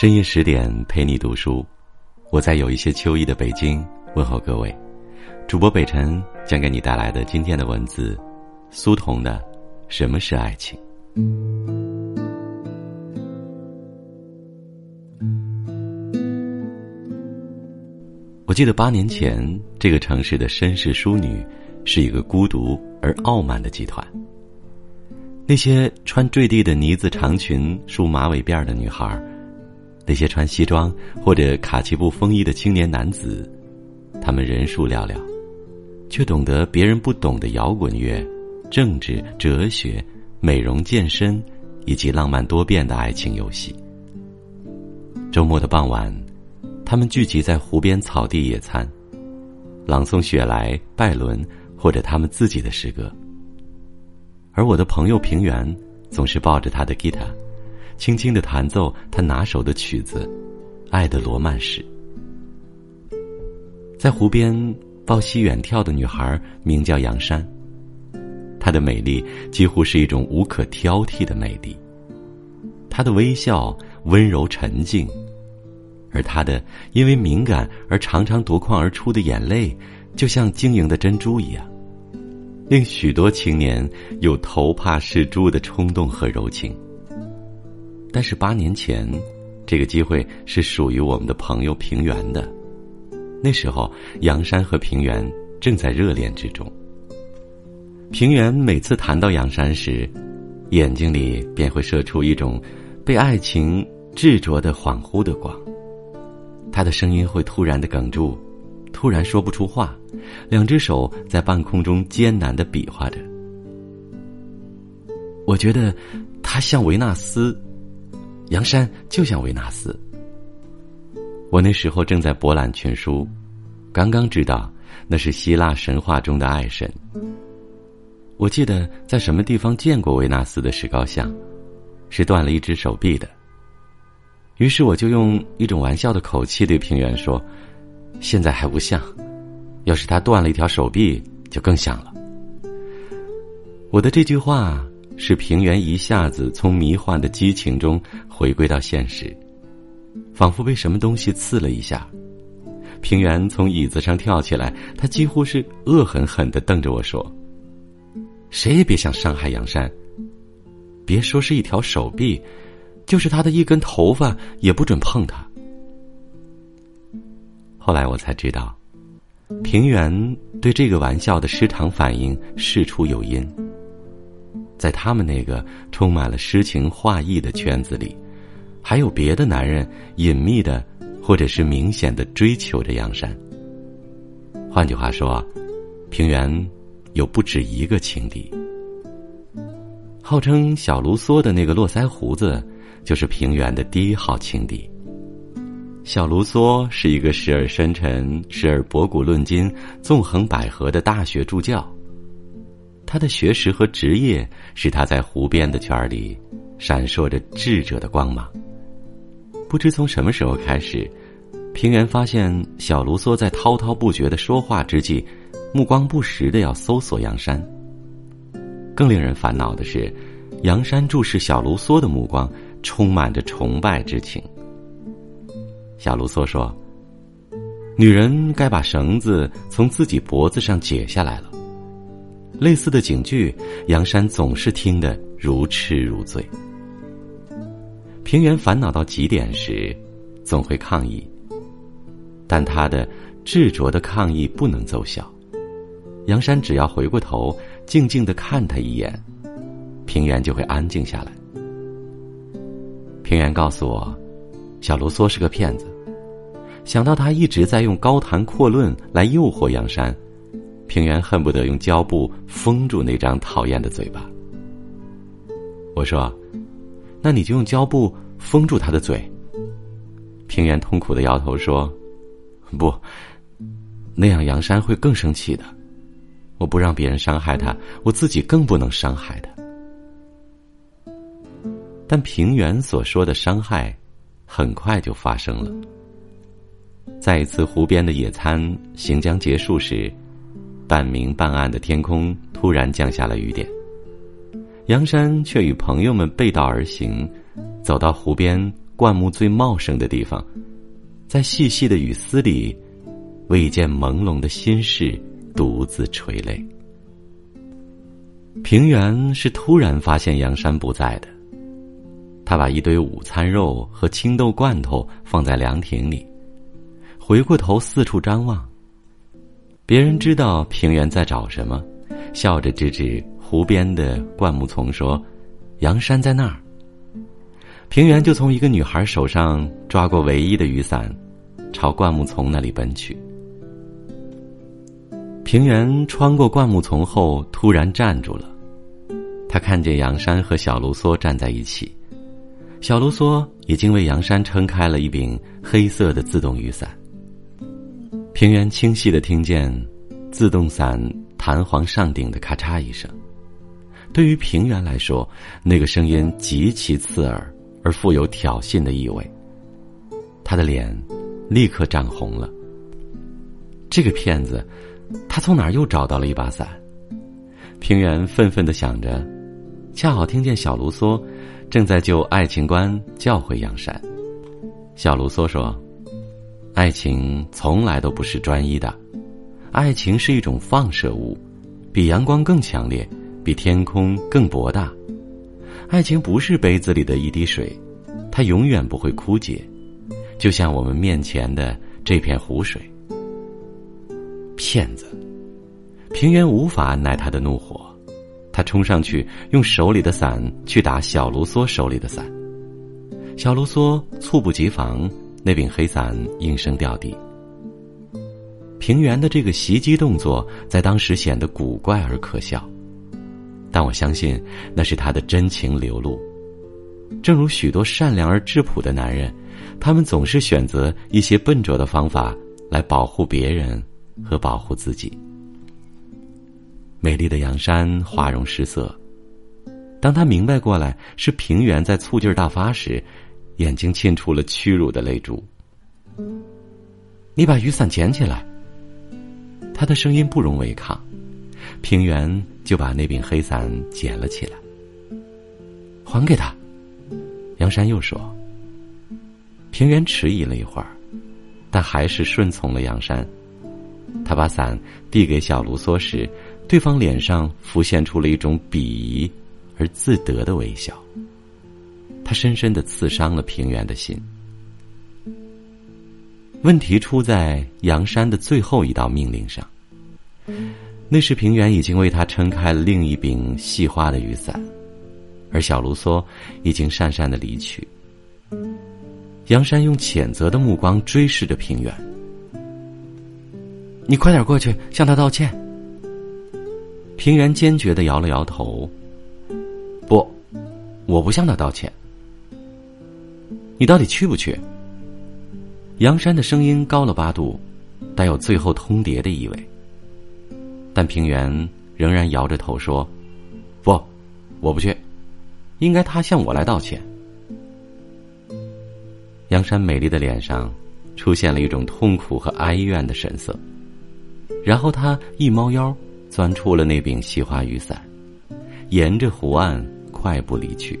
深夜十点陪你读书，我在有一些秋意的北京问候各位。主播北辰将给你带来的今天的文字，苏童的《什么是爱情》。我记得八年前，这个城市的绅士淑女是一个孤独而傲慢的集团。那些穿坠地的呢子长裙、梳马尾辫的女孩儿。那些穿西装或者卡其布风衣的青年男子，他们人数寥寥，却懂得别人不懂的摇滚乐、政治、哲学、美容、健身，以及浪漫多变的爱情游戏。周末的傍晚，他们聚集在湖边草地野餐，朗诵雪莱、拜伦或者他们自己的诗歌。而我的朋友平原总是抱着他的吉他。轻轻的弹奏他拿手的曲子，《爱的罗曼史》。在湖边抱膝远眺的女孩名叫杨山。她的美丽几乎是一种无可挑剔的美丽。她的微笑温柔沉静，而她的因为敏感而常常夺眶而出的眼泪，就像晶莹的珍珠一样，令许多青年有头怕是珠的冲动和柔情。但是八年前，这个机会是属于我们的朋友平原的。那时候，杨山和平原正在热恋之中。平原每次谈到杨山时，眼睛里便会射出一种被爱情执着的恍惚的光。他的声音会突然的哽住，突然说不出话，两只手在半空中艰难的比划着。我觉得他像维纳斯。杨山就像维纳斯。我那时候正在博览群书，刚刚知道那是希腊神话中的爱神。我记得在什么地方见过维纳斯的石膏像，是断了一只手臂的。于是我就用一种玩笑的口气对平原说：“现在还不像，要是他断了一条手臂，就更像了。”我的这句话。使平原一下子从迷幻的激情中回归到现实，仿佛被什么东西刺了一下。平原从椅子上跳起来，他几乎是恶狠狠的瞪着我说：“谁也别想伤害杨山。别说是一条手臂，就是他的一根头发也不准碰他。”后来我才知道，平原对这个玩笑的失常反应事出有因。在他们那个充满了诗情画意的圈子里，还有别的男人隐秘的，或者是明显的追求着杨山。换句话说，平原有不止一个情敌。号称小卢梭的那个络腮胡子，就是平原的第一号情敌。小卢梭是一个时而深沉、时而博古论今、纵横捭阖的大学助教。他的学识和职业使他在湖边的圈里闪烁着智者的光芒。不知从什么时候开始，平原发现小卢梭在滔滔不绝的说话之际，目光不时的要搜索杨山。更令人烦恼的是，杨山注视小卢梭的目光充满着崇拜之情。小卢梭说：“女人该把绳子从自己脖子上解下来了。”类似的警句，杨山总是听得如痴如醉。平原烦恼到极点时，总会抗议，但他的执着的抗议不能奏效。杨山只要回过头，静静的看他一眼，平原就会安静下来。平原告诉我，小卢梭是个骗子。想到他一直在用高谈阔论来诱惑杨山。平原恨不得用胶布封住那张讨厌的嘴巴。我说：“那你就用胶布封住他的嘴。”平原痛苦的摇头说：“不，那样杨山会更生气的。我不让别人伤害他，我自己更不能伤害他。”但平原所说的伤害，很快就发生了。在一次湖边的野餐行将结束时。半明半暗的天空突然降下了雨点，杨山却与朋友们背道而行，走到湖边灌木最茂盛的地方，在细细的雨丝里，为一件朦胧的心事独自垂泪。平原是突然发现杨山不在的，他把一堆午餐肉和青豆罐头放在凉亭里，回过头四处张望。别人知道平原在找什么，笑着指指湖边的灌木丛说：“杨山在那儿。”平原就从一个女孩手上抓过唯一的雨伞，朝灌木丛那里奔去。平原穿过灌木丛后，突然站住了。他看见杨山和小卢梭站在一起，小卢梭已经为杨山撑开了一柄黑色的自动雨伞。平原清晰的听见，自动伞弹簧上顶的咔嚓一声。对于平原来说，那个声音极其刺耳。而富有挑衅的意味。他的脸立刻涨红了。这个骗子，他从哪儿又找到了一把伞？平原愤愤的想着，恰好听见小卢梭正在就爱情观教诲杨山。小卢梭说：“爱情从来都不是专一的，爱情是一种放射物，比阳光更强烈，比天空更博大。”爱情不是杯子里的一滴水，它永远不会枯竭，就像我们面前的这片湖水。骗子，平原无法按耐他的怒火，他冲上去用手里的伞去打小卢梭手里的伞，小卢梭猝不及防，那柄黑伞应声掉地。平原的这个袭击动作在当时显得古怪而可笑。但我相信，那是他的真情流露。正如许多善良而质朴的男人，他们总是选择一些笨拙的方法来保护别人和保护自己。美丽的杨山花容失色，当他明白过来是平原在醋劲儿大发时，眼睛沁出了屈辱的泪珠。你把雨伞捡起来。他的声音不容违抗。平原就把那柄黑伞捡了起来，还给他。杨山又说：“平原迟疑了一会儿，但还是顺从了杨山。他把伞递给小卢梭时，对方脸上浮现出了一种鄙夷而自得的微笑。他深深的刺伤了平原的心。问题出在杨山的最后一道命令上。”那时，平原已经为他撑开了另一柄细花的雨伞，而小卢梭已经讪讪的离去。杨山用谴责的目光追视着平原：“你快点过去向他道歉。”平原坚决的摇了摇头：“不，我不向他道歉。你到底去不去？”杨山的声音高了八度，带有最后通牒的意味。但平原仍然摇着头说：“不，我不去，应该他向我来道歉。”杨山美丽的脸上出现了一种痛苦和哀怨的神色，然后他一猫腰，钻出了那柄细花雨伞，沿着湖岸快步离去。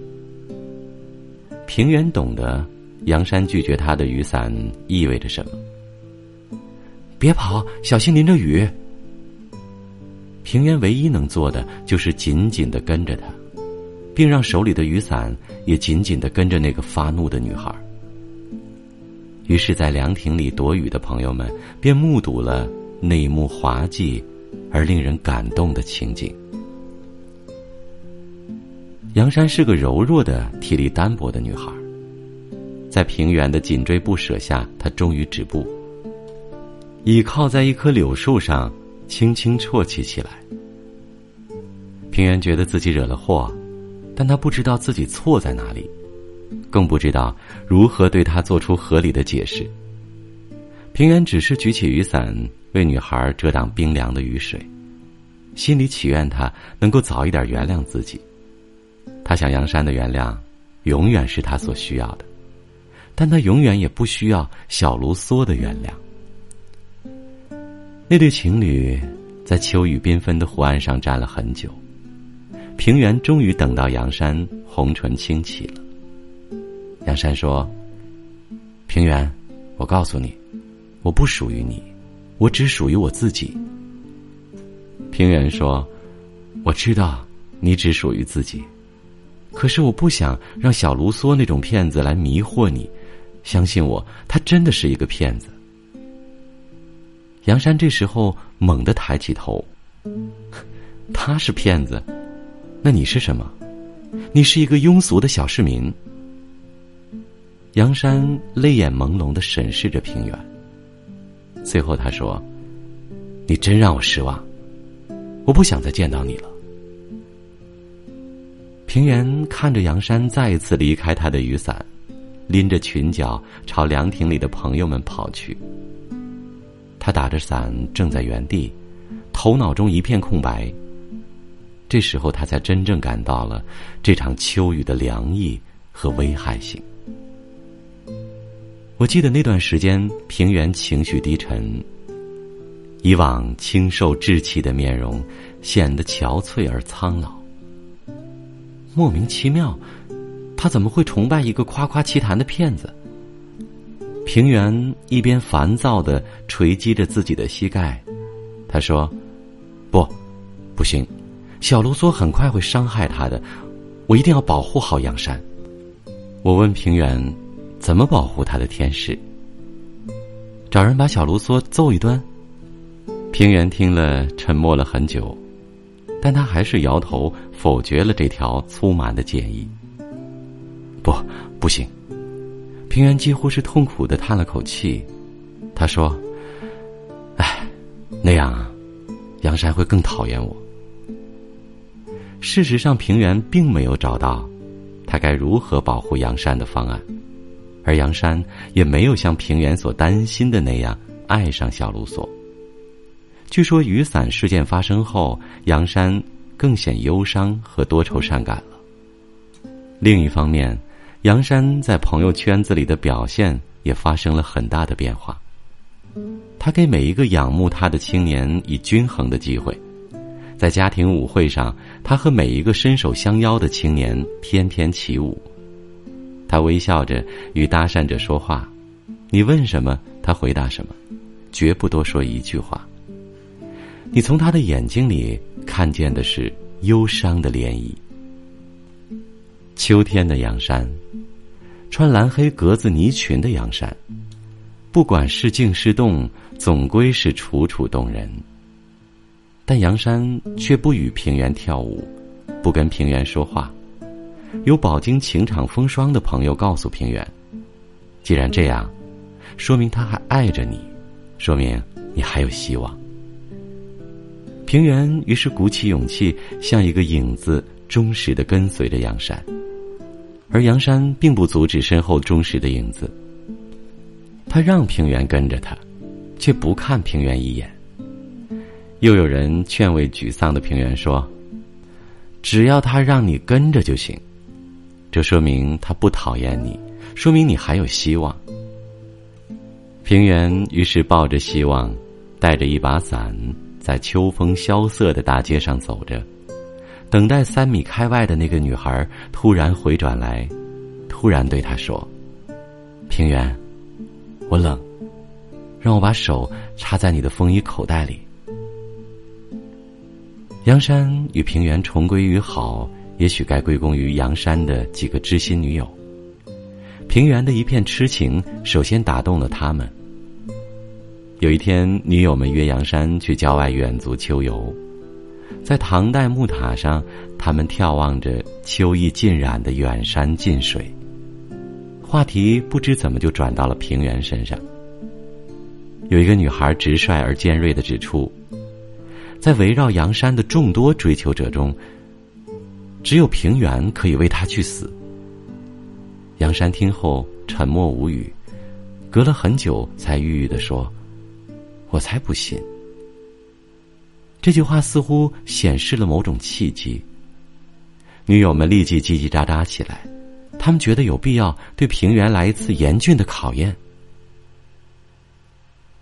平原懂得杨山拒绝他的雨伞意味着什么。别跑，小心淋着雨。平原唯一能做的就是紧紧的跟着他，并让手里的雨伞也紧紧的跟着那个发怒的女孩。于是，在凉亭里躲雨的朋友们便目睹了那一幕滑稽而令人感动的情景。杨山是个柔弱的、体力单薄的女孩，在平原的紧追不舍下，她终于止步，倚靠在一棵柳树上。轻轻啜泣起来。平原觉得自己惹了祸，但他不知道自己错在哪里，更不知道如何对他做出合理的解释。平原只是举起雨伞为女孩遮挡冰凉的雨水，心里祈愿她能够早一点原谅自己。他想杨山的原谅，永远是他所需要的，但他永远也不需要小卢梭的原谅。那对情侣在秋雨缤纷的湖岸上站了很久，平原终于等到杨山红唇轻启了。杨山说：“平原，我告诉你，我不属于你，我只属于我自己。平原说：“我知道你只属于自己，可是我不想让小卢梭那种骗子来迷惑你。相信我，他真的是一个骗子。”杨山这时候猛地抬起头：“他是骗子，那你是什么？你是一个庸俗的小市民。”杨山泪眼朦胧的审视着平原，最后他说：“你真让我失望。”我不想再见到你了。平原看着杨山再次离开他的雨伞，拎着裙角朝凉亭里的朋友们跑去。他打着伞，正在原地，头脑中一片空白。这时候，他才真正感到了这场秋雨的凉意和危害性。我记得那段时间，平原情绪低沉。以往清瘦稚气的面容显得憔悴而苍老。莫名其妙，他怎么会崇拜一个夸夸其谈的骗子？平原一边烦躁的捶击着自己的膝盖，他说：“不，不行，小卢梭很快会伤害他的，我一定要保护好杨山。”我问平原：“怎么保护他的天使？找人把小卢梭揍一顿？”平原听了，沉默了很久，但他还是摇头否决了这条粗蛮的建议。不，不行！平原几乎是痛苦的叹了口气，他说：“哎，那样啊，杨山会更讨厌我。”事实上，平原并没有找到他该如何保护杨山的方案，而杨山也没有像平原所担心的那样爱上小卢梭。据说雨伞事件发生后，杨山更显忧伤和多愁善感了。另一方面，杨山在朋友圈子里的表现也发生了很大的变化。他给每一个仰慕他的青年以均衡的机会，在家庭舞会上，他和每一个伸手相邀的青年翩翩起舞。他微笑着与搭讪者说话，你问什么，他回答什么，绝不多说一句话。你从他的眼睛里看见的是忧伤的涟漪。秋天的阳山，穿蓝黑格子呢裙的阳山，不管是静是动，总归是楚楚动人。但杨山却不与平原跳舞，不跟平原说话。有饱经情场风霜的朋友告诉平原：“既然这样，说明他还爱着你，说明你还有希望。”平原于是鼓起勇气，像一个影子，忠实的跟随着杨山。而杨山并不阻止身后忠实的影子。他让平原跟着他，却不看平原一眼。又有人劝慰沮丧的平原说：“只要他让你跟着就行，这说明他不讨厌你，说明你还有希望。”平原于是抱着希望，带着一把伞。在秋风萧瑟的大街上走着，等待三米开外的那个女孩突然回转来，突然对他说：“平原，我冷，让我把手插在你的风衣口袋里。”杨山与平原重归于好，也许该归功于杨山的几个知心女友。平原的一片痴情，首先打动了他们。有一天，女友们约杨山去郊外远足秋游，在唐代木塔上，他们眺望着秋意浸染的远山近水。话题不知怎么就转到了平原身上。有一个女孩直率而尖锐的指出，在围绕杨山的众多追求者中，只有平原可以为他去死。杨山听后沉默无语，隔了很久才郁郁的说。我才不信！这句话似乎显示了某种契机。女友们立即叽叽喳喳起来，他们觉得有必要对平原来一次严峻的考验。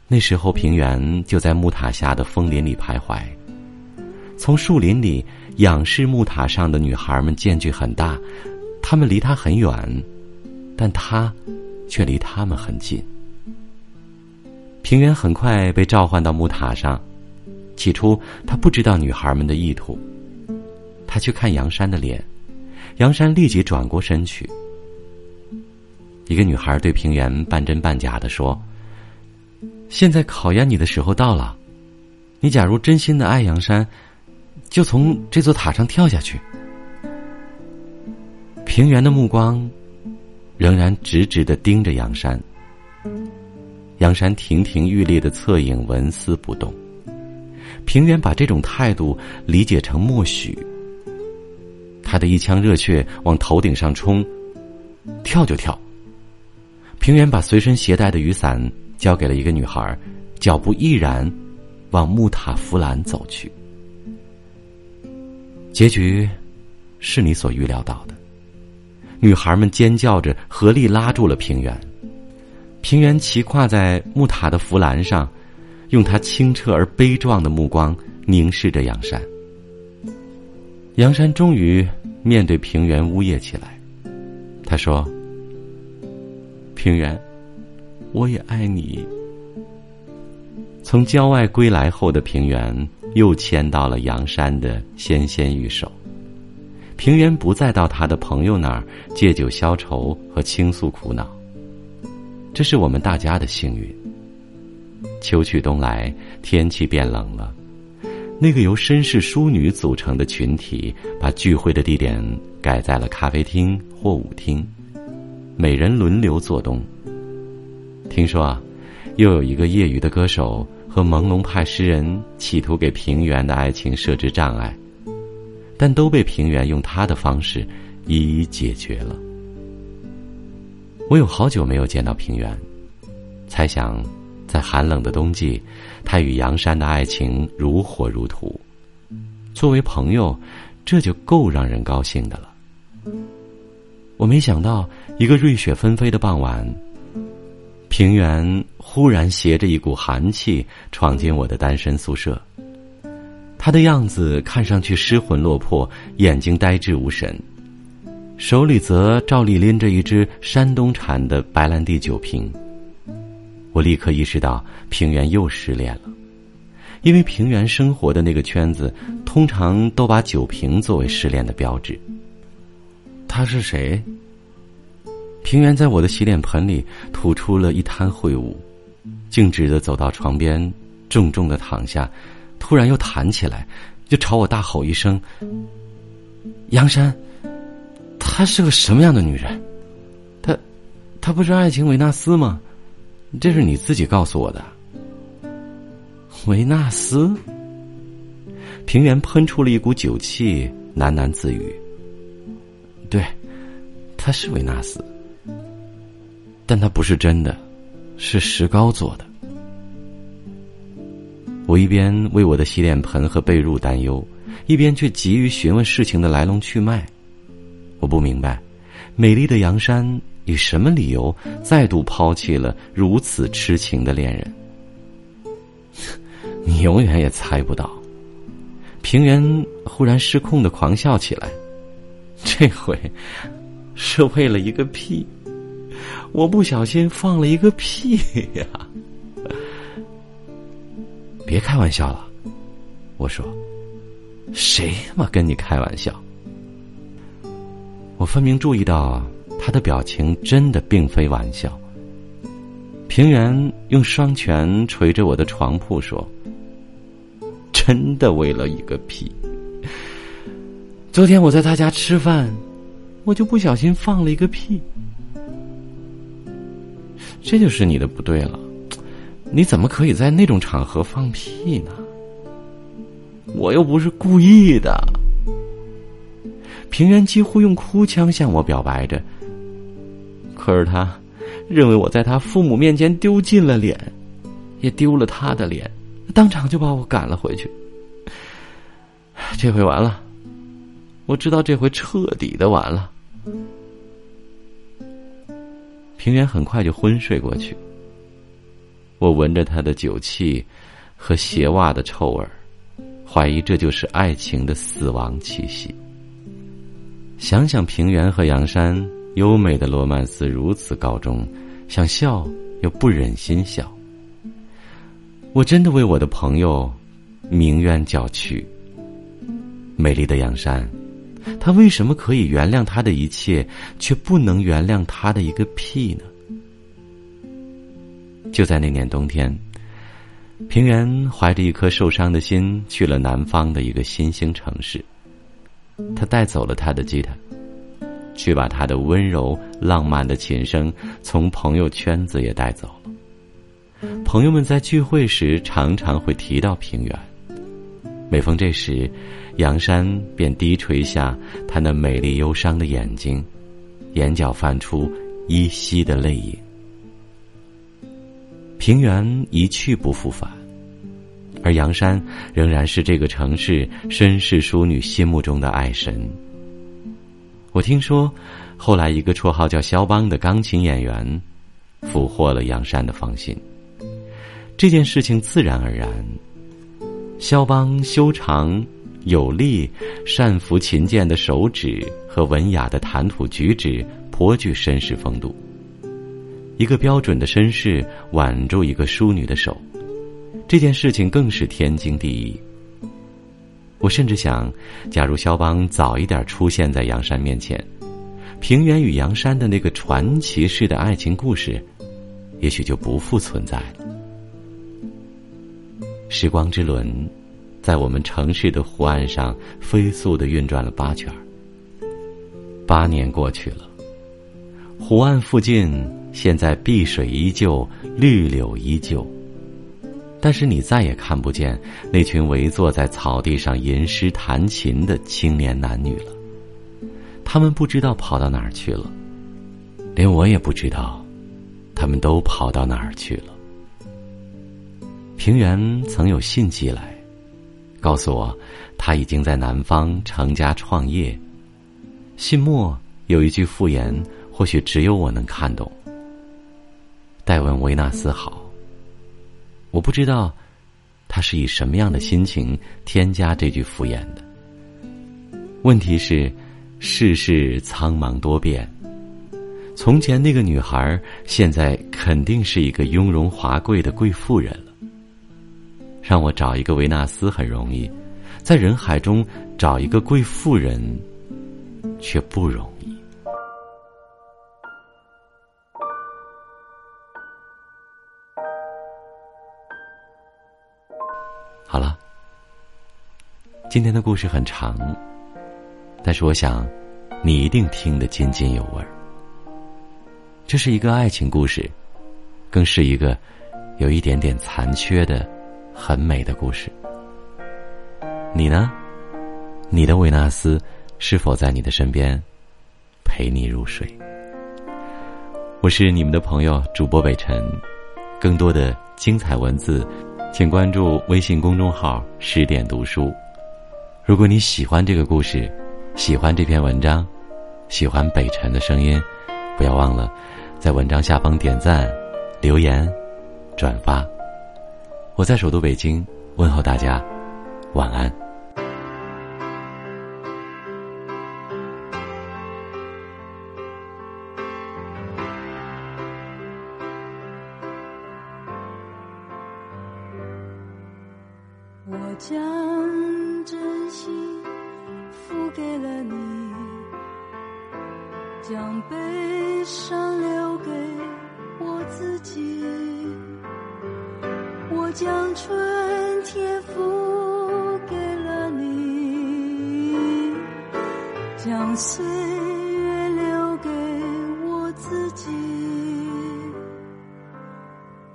那时候，平原就在木塔下的枫林里徘徊。从树林里仰视木塔上的女孩们，间距很大，她们离他很远，但他却离他们很近。平原很快被召唤到木塔上，起初他不知道女孩们的意图。他去看杨山的脸，杨山立即转过身去。一个女孩对平原半真半假的说：“现在考验你的时候到了，你假如真心的爱杨山，就从这座塔上跳下去。”平原的目光仍然直直的盯着杨山，杨山亭亭玉立的侧影纹丝不动。平原把这种态度理解成默许。他的一腔热血往头顶上冲，跳就跳。平原把随身携带的雨伞交给了一个女孩，脚步毅然往木塔弗兰走去。结局是你所预料到的，女孩们尖叫着合力拉住了平原。平原骑跨在木塔的扶栏上，用他清澈而悲壮的目光凝视着杨山。杨山终于面对平原呜咽起来，他说：“平原，我也爱你。”从郊外归来后的平原又牵到了杨山的纤纤玉手。平原不再到他的朋友那儿借酒消愁和倾诉苦恼，这是我们大家的幸运。秋去冬来，天气变冷了。那个由绅士淑女组成的群体，把聚会的地点改在了咖啡厅或舞厅，每人轮流做东。听说啊，又有一个业余的歌手和朦胧派诗人企图给平原的爱情设置障碍，但都被平原用他的方式一一解决了。我有好久没有见到平原，猜想。在寒冷的冬季，他与杨山的爱情如火如荼。作为朋友，这就够让人高兴的了。我没想到，一个瑞雪纷飞的傍晚，平原忽然携着一股寒气闯进我的单身宿舍。他的样子看上去失魂落魄，眼睛呆滞无神，手里则照例拎着一只山东产的白兰地酒瓶。我立刻意识到平原又失恋了，因为平原生活的那个圈子通常都把酒瓶作为失恋的标志。他是谁？平原在我的洗脸盆里吐出了一滩秽物，径直的走到床边，重重的躺下，突然又弹起来，就朝我大吼一声：“杨山，她是个什么样的女人？她，她不是爱情维纳斯吗？”这是你自己告诉我的，维纳斯。平原喷出了一股酒气，喃喃自语：“对，他是维纳斯，但他不是真的，是石膏做的。”我一边为我的洗脸盆和被褥担忧，一边却急于询问事情的来龙去脉。我不明白，美丽的阳山。以什么理由再度抛弃了如此痴情的恋人？你永远也猜不到。平原忽然失控的狂笑起来，这回是为了一个屁，我不小心放了一个屁呀！别开玩笑了，我说，谁他妈跟你开玩笑？我分明注意到。他的表情真的并非玩笑。平原用双拳捶着我的床铺说：“真的为了一个屁。昨天我在他家吃饭，我就不小心放了一个屁。这就是你的不对了，你怎么可以在那种场合放屁呢？我又不是故意的。”平原几乎用哭腔向我表白着。可是他认为我在他父母面前丢尽了脸，也丢了他的脸，当场就把我赶了回去。这回完了，我知道这回彻底的完了。平原很快就昏睡过去。我闻着他的酒气和鞋袜的臭味儿怀疑这就是爱情的死亡气息。想想平原和杨山。优美的罗曼斯如此告终，想笑又不忍心笑。我真的为我的朋友鸣冤叫屈。美丽的杨山，他为什么可以原谅他的一切，却不能原谅他的一个屁呢？就在那年冬天，平原怀着一颗受伤的心去了南方的一个新兴城市。他带走了他的吉他，却把他的温柔浪漫的琴声从朋友圈子也带走了。朋友们在聚会时常常会提到平原，每逢这时，杨山便低垂下他那美丽忧伤的眼睛，眼角泛出依稀的泪影。平原一去不复返，而杨山仍然是这个城市绅士淑女心目中的爱神。我听说，后来一个绰号叫肖邦的钢琴演员，俘获了杨山的芳心。这件事情自然而然，肖邦修长、有力、善抚琴键的手指和文雅的谈吐举止，颇具绅士风度。一个标准的绅士挽住一个淑女的手，这件事情更是天经地义。我甚至想，假如肖邦早一点出现在杨山面前，平原与杨山的那个传奇式的爱情故事，也许就不复存在了。时光之轮，在我们城市的湖岸上飞速的运转了八圈八年过去了，湖岸附近。现在碧水依旧，绿柳依旧，但是你再也看不见那群围坐在草地上吟诗弹琴的青年男女了。他们不知道跑到哪儿去了，连我也不知道，他们都跑到哪儿去了。平原曾有信寄来，告诉我他已经在南方成家创业。信末有一句附言，或许只有我能看懂。代问维纳斯好。我不知道，他是以什么样的心情添加这句敷衍的。问题是，世事苍茫多变，从前那个女孩，现在肯定是一个雍容华贵的贵妇人了。让我找一个维纳斯很容易，在人海中找一个贵妇人，却不容今天的故事很长，但是我想，你一定听得津津有味儿。这是一个爱情故事，更是一个有一点点残缺的、很美的故事。你呢？你的维纳斯是否在你的身边，陪你入睡？我是你们的朋友主播北辰，更多的精彩文字。请关注微信公众号“十点读书”。如果你喜欢这个故事，喜欢这篇文章，喜欢北辰的声音，不要忘了在文章下方点赞、留言、转发。我在首都北京问候大家，晚安。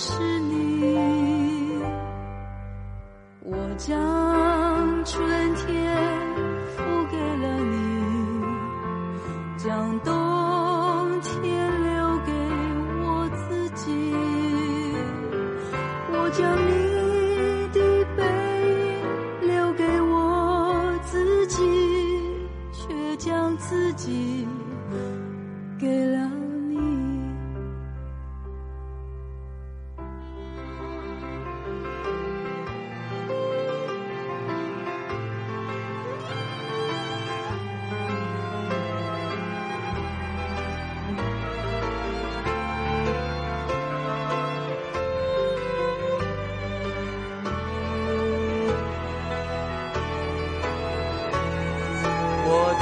是。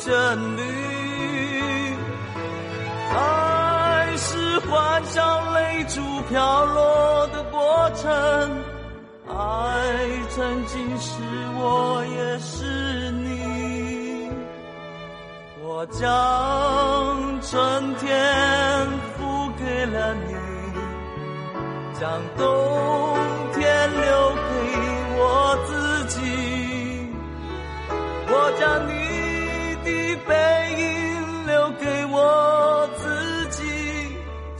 旋律，爱是欢笑泪珠飘落的过程，爱曾经是我，也是你。我将春天付给了你，将冬天留给我自己。我将你